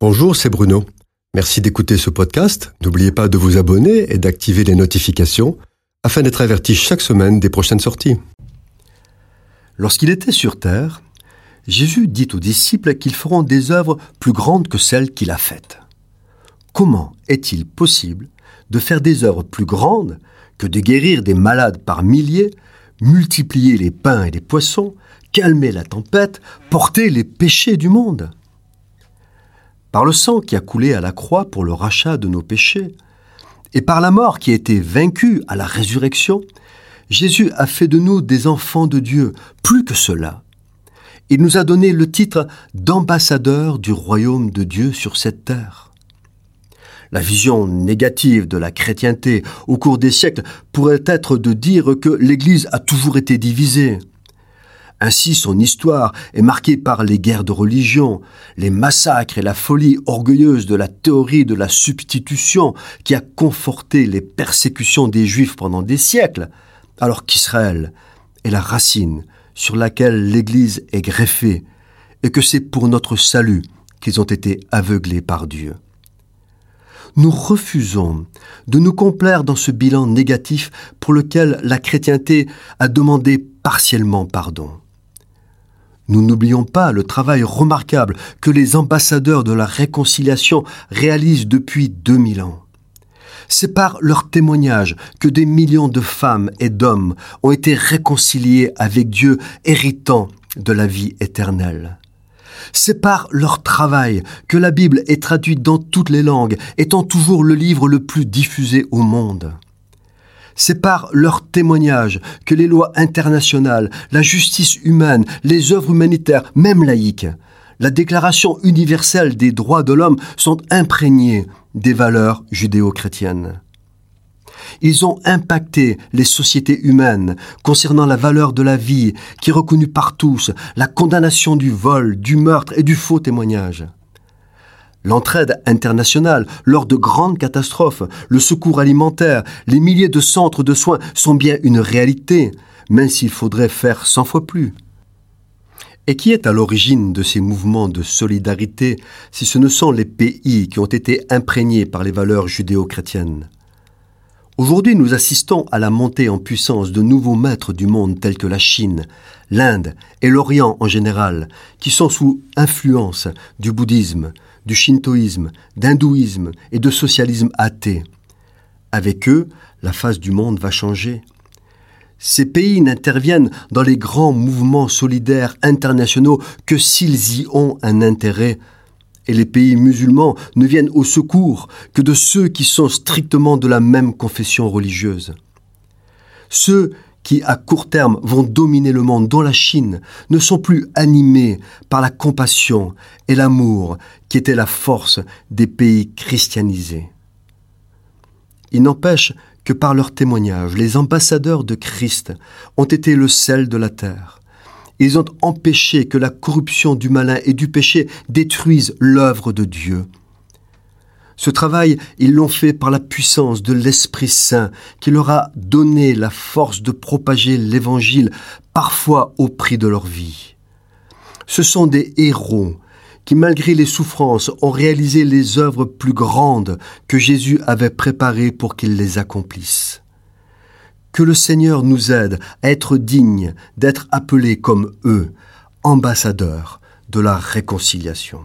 Bonjour, c'est Bruno. Merci d'écouter ce podcast. N'oubliez pas de vous abonner et d'activer les notifications afin d'être averti chaque semaine des prochaines sorties. Lorsqu'il était sur terre, Jésus dit aux disciples qu'ils feront des œuvres plus grandes que celles qu'il a faites. Comment est-il possible de faire des œuvres plus grandes que de guérir des malades par milliers, multiplier les pains et les poissons, calmer la tempête, porter les péchés du monde? Par le sang qui a coulé à la croix pour le rachat de nos péchés, et par la mort qui a été vaincue à la résurrection, Jésus a fait de nous des enfants de Dieu, plus que cela. Il nous a donné le titre d'ambassadeur du royaume de Dieu sur cette terre. La vision négative de la chrétienté au cours des siècles pourrait être de dire que l'Église a toujours été divisée, ainsi, son histoire est marquée par les guerres de religion, les massacres et la folie orgueilleuse de la théorie de la substitution qui a conforté les persécutions des Juifs pendant des siècles, alors qu'Israël est la racine sur laquelle l'Église est greffée, et que c'est pour notre salut qu'ils ont été aveuglés par Dieu. Nous refusons de nous complaire dans ce bilan négatif pour lequel la chrétienté a demandé partiellement pardon. Nous n'oublions pas le travail remarquable que les ambassadeurs de la réconciliation réalisent depuis 2000 ans. C'est par leur témoignage que des millions de femmes et d'hommes ont été réconciliés avec Dieu, héritant de la vie éternelle. C'est par leur travail que la Bible est traduite dans toutes les langues, étant toujours le livre le plus diffusé au monde. C'est par leur témoignage que les lois internationales, la justice humaine, les œuvres humanitaires, même laïques, la Déclaration universelle des droits de l'homme sont imprégnées des valeurs judéo-chrétiennes. Ils ont impacté les sociétés humaines concernant la valeur de la vie qui est reconnue par tous, la condamnation du vol, du meurtre et du faux témoignage. L'entraide internationale lors de grandes catastrophes, le secours alimentaire, les milliers de centres de soins sont bien une réalité, même s'il faudrait faire cent fois plus. Et qui est à l'origine de ces mouvements de solidarité si ce ne sont les pays qui ont été imprégnés par les valeurs judéo-chrétiennes? Aujourd'hui, nous assistons à la montée en puissance de nouveaux maîtres du monde tels que la Chine, l'Inde et l'Orient en général, qui sont sous influence du bouddhisme, du shintoïsme, d'hindouisme et de socialisme athée. Avec eux, la face du monde va changer. Ces pays n'interviennent dans les grands mouvements solidaires internationaux que s'ils y ont un intérêt et les pays musulmans ne viennent au secours que de ceux qui sont strictement de la même confession religieuse. Ceux qui, à court terme, vont dominer le monde, dont la Chine, ne sont plus animés par la compassion et l'amour qui étaient la force des pays christianisés. Il n'empêche que par leur témoignage, les ambassadeurs de Christ ont été le sel de la terre. Ils ont empêché que la corruption du malin et du péché détruise l'œuvre de Dieu. Ce travail, ils l'ont fait par la puissance de l'Esprit Saint qui leur a donné la force de propager l'Évangile, parfois au prix de leur vie. Ce sont des héros qui, malgré les souffrances, ont réalisé les œuvres plus grandes que Jésus avait préparées pour qu'ils les accomplissent. Que le Seigneur nous aide à être dignes d'être appelés comme eux, ambassadeurs de la réconciliation.